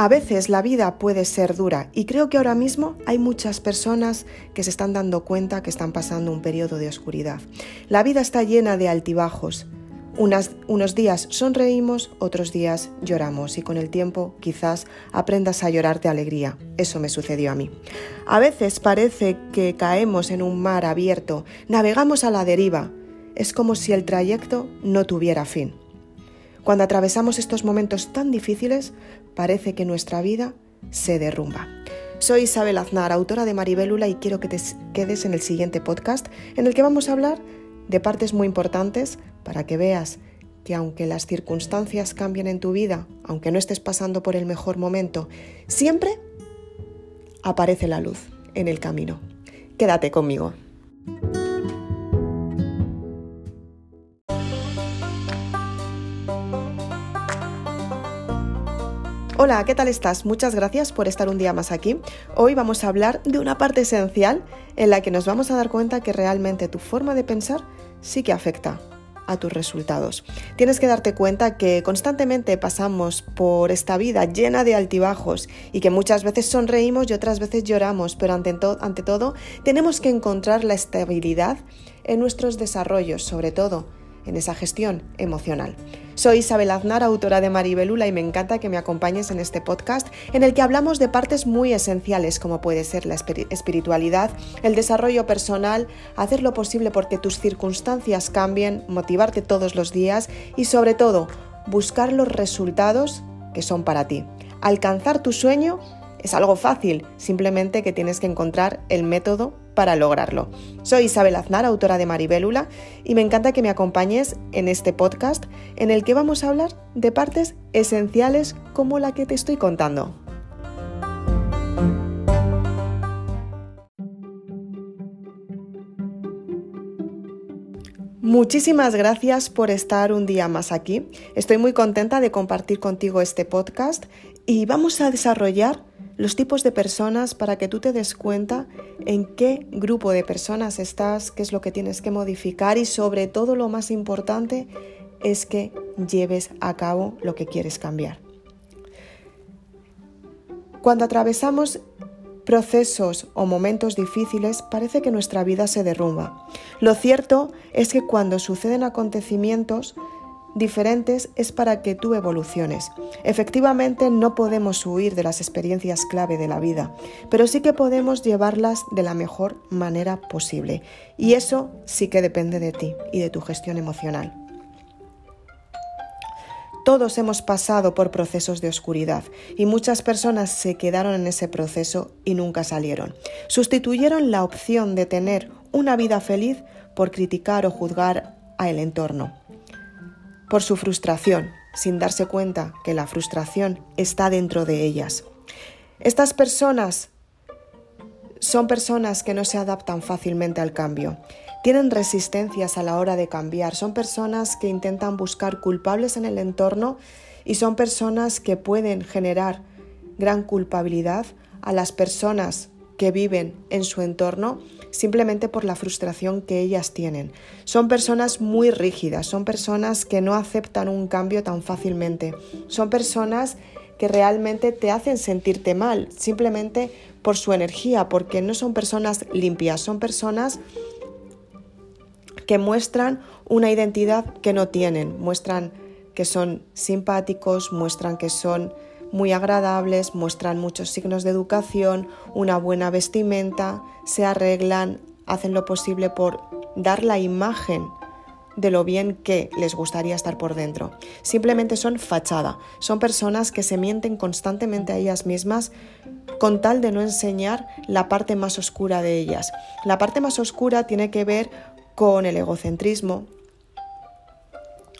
A veces la vida puede ser dura y creo que ahora mismo hay muchas personas que se están dando cuenta que están pasando un periodo de oscuridad. La vida está llena de altibajos. unos días sonreímos, otros días lloramos y con el tiempo quizás aprendas a llorar de alegría. Eso me sucedió a mí. A veces parece que caemos en un mar abierto, navegamos a la deriva. Es como si el trayecto no tuviera fin. Cuando atravesamos estos momentos tan difíciles, parece que nuestra vida se derrumba. Soy Isabel Aznar, autora de Maribélula, y quiero que te quedes en el siguiente podcast en el que vamos a hablar de partes muy importantes para que veas que aunque las circunstancias cambien en tu vida, aunque no estés pasando por el mejor momento, siempre aparece la luz en el camino. Quédate conmigo. Hola, ¿qué tal estás? Muchas gracias por estar un día más aquí. Hoy vamos a hablar de una parte esencial en la que nos vamos a dar cuenta que realmente tu forma de pensar sí que afecta a tus resultados. Tienes que darte cuenta que constantemente pasamos por esta vida llena de altibajos y que muchas veces sonreímos y otras veces lloramos, pero ante, ante todo tenemos que encontrar la estabilidad en nuestros desarrollos, sobre todo en esa gestión emocional. Soy Isabel Aznar, autora de Maribelula, y me encanta que me acompañes en este podcast en el que hablamos de partes muy esenciales como puede ser la espiritualidad, el desarrollo personal, hacer lo posible porque tus circunstancias cambien, motivarte todos los días y sobre todo buscar los resultados que son para ti. Alcanzar tu sueño es algo fácil, simplemente que tienes que encontrar el método para lograrlo. Soy Isabel Aznar, autora de Maribélula, y me encanta que me acompañes en este podcast en el que vamos a hablar de partes esenciales como la que te estoy contando. Muchísimas gracias por estar un día más aquí. Estoy muy contenta de compartir contigo este podcast y vamos a desarrollar los tipos de personas para que tú te des cuenta en qué grupo de personas estás, qué es lo que tienes que modificar y sobre todo lo más importante es que lleves a cabo lo que quieres cambiar. Cuando atravesamos procesos o momentos difíciles parece que nuestra vida se derrumba. Lo cierto es que cuando suceden acontecimientos diferentes es para que tú evoluciones. Efectivamente, no podemos huir de las experiencias clave de la vida, pero sí que podemos llevarlas de la mejor manera posible. Y eso sí que depende de ti y de tu gestión emocional. Todos hemos pasado por procesos de oscuridad y muchas personas se quedaron en ese proceso y nunca salieron. Sustituyeron la opción de tener una vida feliz por criticar o juzgar a el entorno por su frustración, sin darse cuenta que la frustración está dentro de ellas. Estas personas son personas que no se adaptan fácilmente al cambio, tienen resistencias a la hora de cambiar, son personas que intentan buscar culpables en el entorno y son personas que pueden generar gran culpabilidad a las personas que viven en su entorno simplemente por la frustración que ellas tienen. Son personas muy rígidas, son personas que no aceptan un cambio tan fácilmente, son personas que realmente te hacen sentirte mal, simplemente por su energía, porque no son personas limpias, son personas que muestran una identidad que no tienen, muestran que son simpáticos, muestran que son muy agradables, muestran muchos signos de educación, una buena vestimenta, se arreglan, hacen lo posible por dar la imagen de lo bien que les gustaría estar por dentro. Simplemente son fachada, son personas que se mienten constantemente a ellas mismas con tal de no enseñar la parte más oscura de ellas. La parte más oscura tiene que ver con el egocentrismo,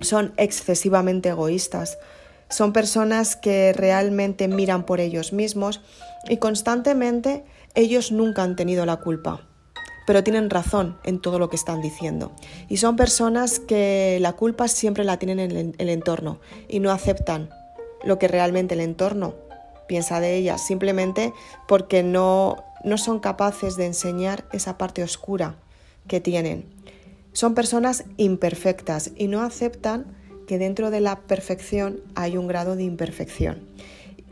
son excesivamente egoístas, son personas que realmente miran por ellos mismos y constantemente ellos nunca han tenido la culpa, pero tienen razón en todo lo que están diciendo. Y son personas que la culpa siempre la tienen en el entorno y no aceptan lo que realmente el entorno piensa de ellas, simplemente porque no, no son capaces de enseñar esa parte oscura que tienen. Son personas imperfectas y no aceptan que dentro de la perfección hay un grado de imperfección.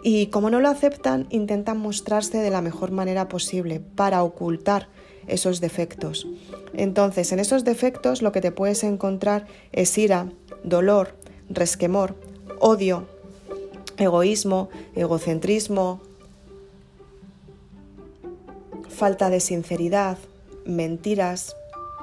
Y como no lo aceptan, intentan mostrarse de la mejor manera posible para ocultar esos defectos. Entonces, en esos defectos lo que te puedes encontrar es ira, dolor, resquemor, odio, egoísmo, egocentrismo, falta de sinceridad, mentiras,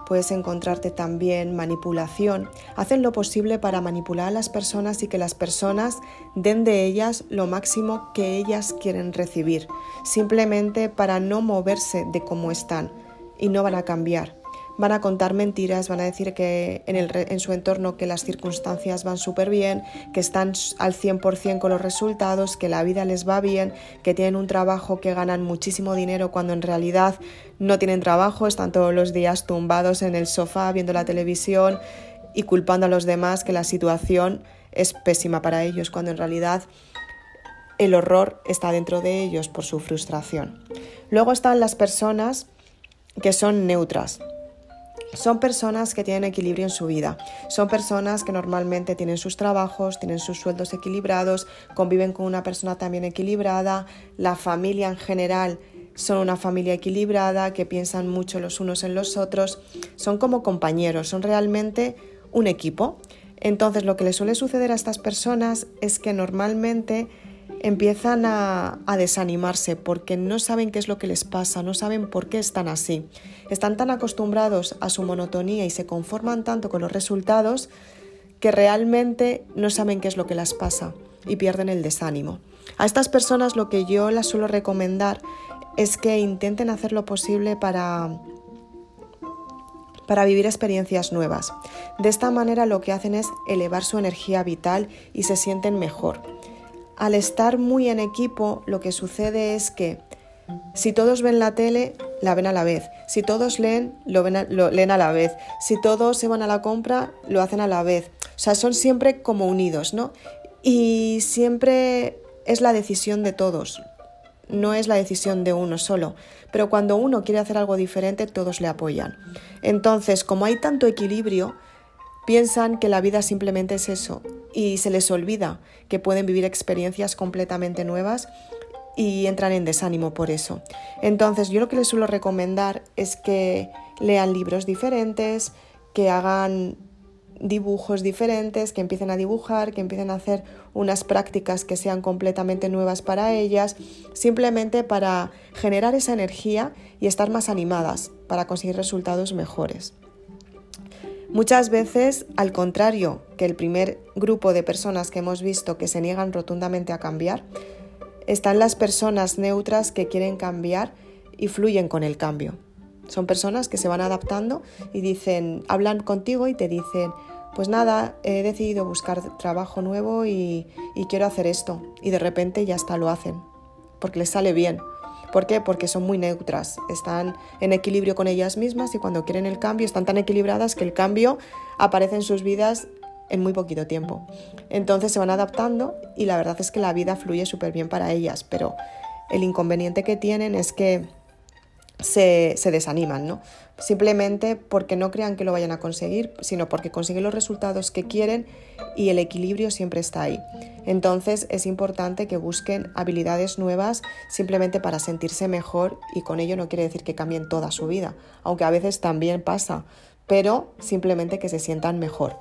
puedes encontrarte también manipulación. Hacen lo posible para manipular a las personas y que las personas den de ellas lo máximo que ellas quieren recibir, simplemente para no moverse de cómo están y no van a cambiar van a contar mentiras, van a decir que en, su entorno que las circunstancias van súper bien, que están al 100% con los resultados, que la vida les va bien, que tienen un trabajo que ganan muchísimo dinero cuando en realidad no tienen trabajo, están todos los días tumbados en el sofá viendo la televisión y culpando a los demás que la situación es pésima para ellos, cuando en realidad el horror está dentro de ellos por su frustración. Luego están las personas que son neutras, son personas que tienen equilibrio en su vida, son personas que normalmente tienen sus trabajos, tienen sus sueldos equilibrados, conviven con una persona también equilibrada, la familia en general son una familia equilibrada, que piensan mucho los unos en los otros, son como compañeros, son realmente un equipo. Entonces lo que le suele suceder a estas personas es que normalmente empiezan a, desanimarse porque no saben qué es lo que les pasa, no saben por qué están así. Están tan acostumbrados a su monotonía y se conforman tanto con los resultados que realmente no saben qué es lo que les pasa y pierden el desánimo. A estas personas lo que yo les suelo recomendar es que intenten hacer lo posible para para vivir experiencias nuevas. De esta manera lo que hacen es elevar su energía vital y se sienten mejor al estar muy en equipo, lo que sucede es que si todos ven la tele, la ven a la vez. Si todos leen, lo, leen a la vez. Si todos se van a la compra, lo hacen a la vez. O sea, son siempre como unidos, ¿no? Y siempre es la decisión de todos, no es la decisión de uno solo. Pero cuando uno quiere hacer algo diferente, todos le apoyan. Entonces, como hay tanto equilibrio, piensan que la vida simplemente es eso y se les olvida que pueden vivir experiencias completamente nuevas y entran en desánimo por eso. Entonces yo lo que les suelo recomendar es que lean libros diferentes, que hagan dibujos diferentes, que empiecen a dibujar, que empiecen a hacer unas prácticas que sean completamente nuevas para ellas, simplemente para generar esa energía y estar más animadas para conseguir resultados mejores. Muchas veces, al contrario que el primer grupo de personas que hemos visto que se niegan rotundamente a cambiar, están las personas neutras que quieren cambiar y fluyen con el cambio. Son personas que se van adaptando y dicen, hablan contigo y te dicen, pues nada, he decidido buscar trabajo nuevo y, y quiero hacer esto. Y de repente ya hasta lo hacen, porque les sale bien ¿Por qué? Porque son muy neutras, están en equilibrio con ellas mismas y cuando quieren el cambio están tan equilibradas que el cambio aparece en sus vidas en muy poquito tiempo. Entonces se van adaptando y la verdad es que la vida fluye súper bien para ellas, pero el inconveniente que tienen es que se, desaniman, ¿no? Simplemente porque no crean que lo vayan a conseguir, sino porque consiguen los resultados que quieren y el equilibrio siempre está ahí. Entonces es importante que busquen habilidades nuevas simplemente para sentirse mejor y con ello no quiere decir que cambien toda su vida, aunque a veces también pasa, pero simplemente que se sientan mejor.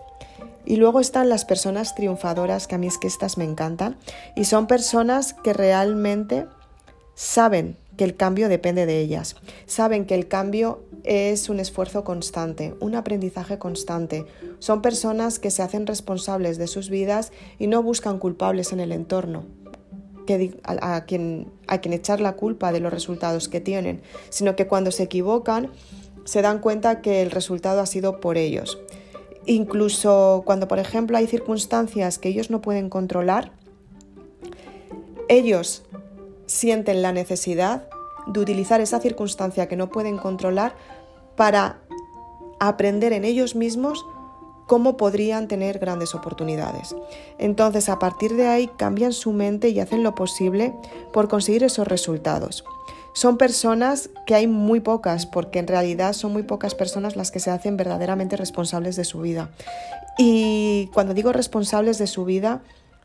Y luego están las personas triunfadoras, que a mí es que estas me encantan, y son personas que realmente saben que el cambio depende de ellas. Saben que el cambio es un esfuerzo constante, un aprendizaje constante. Son personas que se hacen responsables de sus vidas y no buscan culpables en el entorno. a, quien, a quien echar la culpa de los resultados que tienen, sino que cuando se equivocan se dan cuenta que el resultado ha sido por ellos. Incluso cuando, por ejemplo, hay circunstancias que ellos no pueden controlar, ellos sienten la necesidad de utilizar esa circunstancia que no pueden controlar para aprender en ellos mismos cómo podrían tener grandes oportunidades. Entonces, a partir de ahí, cambian su mente y hacen lo posible por conseguir esos resultados. Son personas que hay muy pocas, porque en realidad son muy pocas personas las que se hacen verdaderamente responsables de su vida. Y cuando digo responsables de su vida,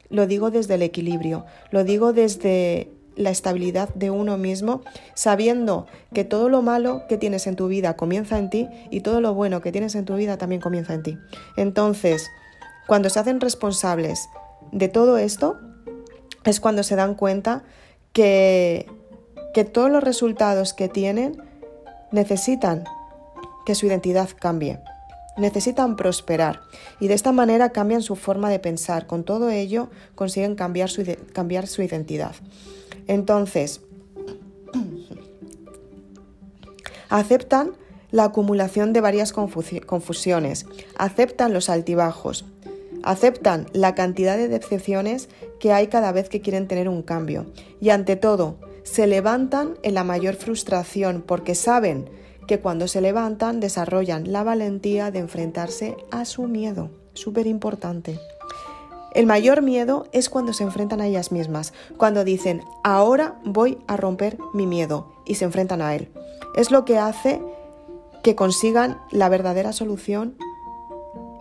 lo digo desde el equilibrio, lo digo desde la estabilidad de uno mismo, sabiendo que todo lo malo que tienes en tu vida comienza en ti y todo lo bueno que tienes en tu vida también comienza en ti. Entonces, cuando se hacen responsables de todo esto, es cuando se dan cuenta que, que todos los resultados que tienen necesitan que su identidad cambie necesitan prosperar y de esta manera cambian su forma de pensar. Con todo ello consiguen cambiar su, cambiar su identidad. Entonces, aceptan la acumulación de varias confusiones, aceptan los altibajos, aceptan la cantidad de decepciones que hay cada vez que quieren tener un cambio y ante todo se levantan en la mayor frustración porque saben que cuando se levantan desarrollan la valentía de enfrentarse a su miedo. Súper importante. El mayor miedo es cuando se enfrentan a ellas mismas, cuando dicen, ahora voy a romper mi miedo y se enfrentan a él. Es lo que hace que consigan la verdadera solución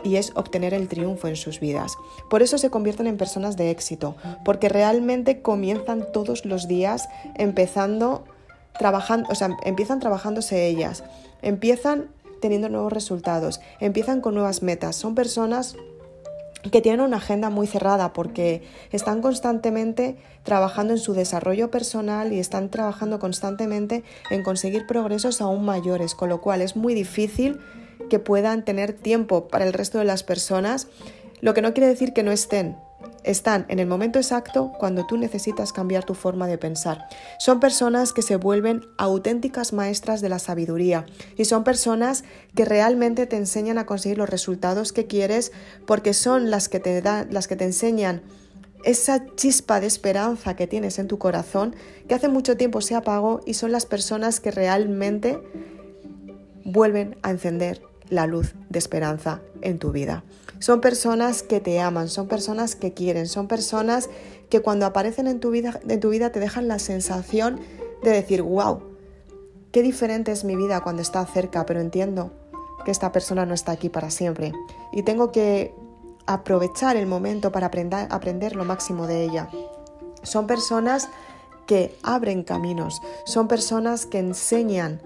y es obtener el triunfo en sus vidas. Por eso se convierten en personas de éxito, porque realmente comienzan todos los días empezando trabajando, o sea, empiezan trabajándose ellas, empiezan teniendo nuevos resultados, empiezan con nuevas metas. Son personas que tienen una agenda muy cerrada porque están constantemente trabajando en su desarrollo personal y están trabajando constantemente en conseguir progresos aún mayores, con lo cual es muy difícil que puedan tener tiempo para el resto de las personas, lo que no quiere decir que no estén, están en el momento exacto cuando tú necesitas cambiar tu forma de pensar. Son personas que se vuelven auténticas maestras de la sabiduría y son personas que realmente te enseñan a conseguir los resultados que quieres porque son las que te dan, las que te enseñan esa chispa de esperanza que tienes en tu corazón que hace mucho tiempo se apagó y son las personas que realmente vuelven a encender la luz de esperanza en tu vida. Son personas que te aman, son personas que quieren, son personas que cuando aparecen en tu vida, en tu vida te dejan la sensación de decir, wow, qué diferente es mi vida cuando está cerca, pero entiendo que esta persona no está aquí para siempre y tengo que aprovechar el momento para aprender, aprender lo máximo de ella. Son personas que abren caminos, son personas que enseñan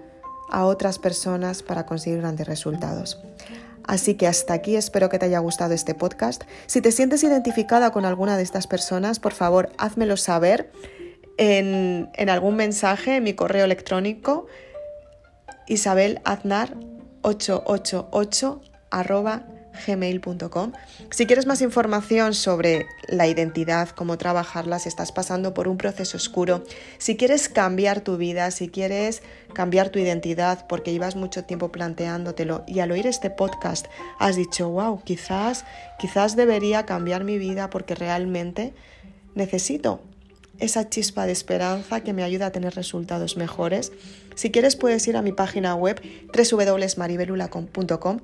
a otras personas para conseguir grandes resultados. Así que hasta aquí espero que te haya gustado este podcast. Si te sientes identificada con alguna de estas personas, por favor, házmelo saber en, algún mensaje en mi correo electrónico isabelaznar888 gmail.com. Si quieres más información sobre la identidad, cómo trabajarla, si estás pasando por un proceso oscuro, si quieres cambiar tu vida, si quieres cambiar tu identidad porque llevas mucho tiempo planteándotelo y al oír este podcast has dicho, wow, quizás, quizás debería cambiar mi vida porque realmente necesito esa chispa de esperanza que me ayuda a tener resultados mejores. Si quieres puedes ir a mi página web www.maribelula.com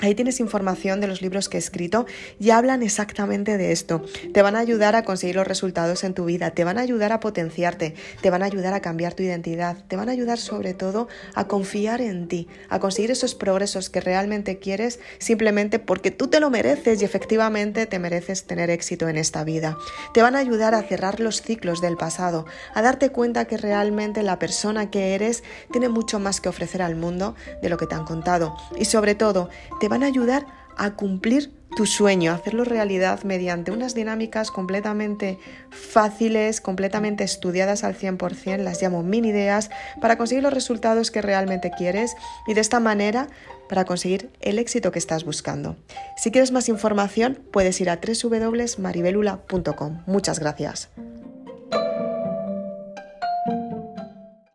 Ahí tienes información de los libros que he escrito y hablan exactamente de esto. Te van a ayudar a conseguir los resultados en tu vida, te van a ayudar a potenciarte, te van a ayudar a cambiar tu identidad, te van a ayudar sobre todo a confiar en ti, a conseguir esos progresos que realmente quieres simplemente porque tú te lo mereces y efectivamente te mereces tener éxito en esta vida. Te van a ayudar a cerrar los ciclos del pasado, a darte cuenta que realmente la persona que eres tiene mucho más que ofrecer al mundo de lo que te han contado y sobre todo te van a ayudar a cumplir tu sueño, a hacerlo realidad mediante unas dinámicas completamente fáciles, completamente estudiadas al 100%, las llamo mini ideas, para conseguir los resultados que realmente quieres y de esta manera para conseguir el éxito que estás buscando. Si quieres más información, puedes ir a www.maribelula.com. Muchas gracias.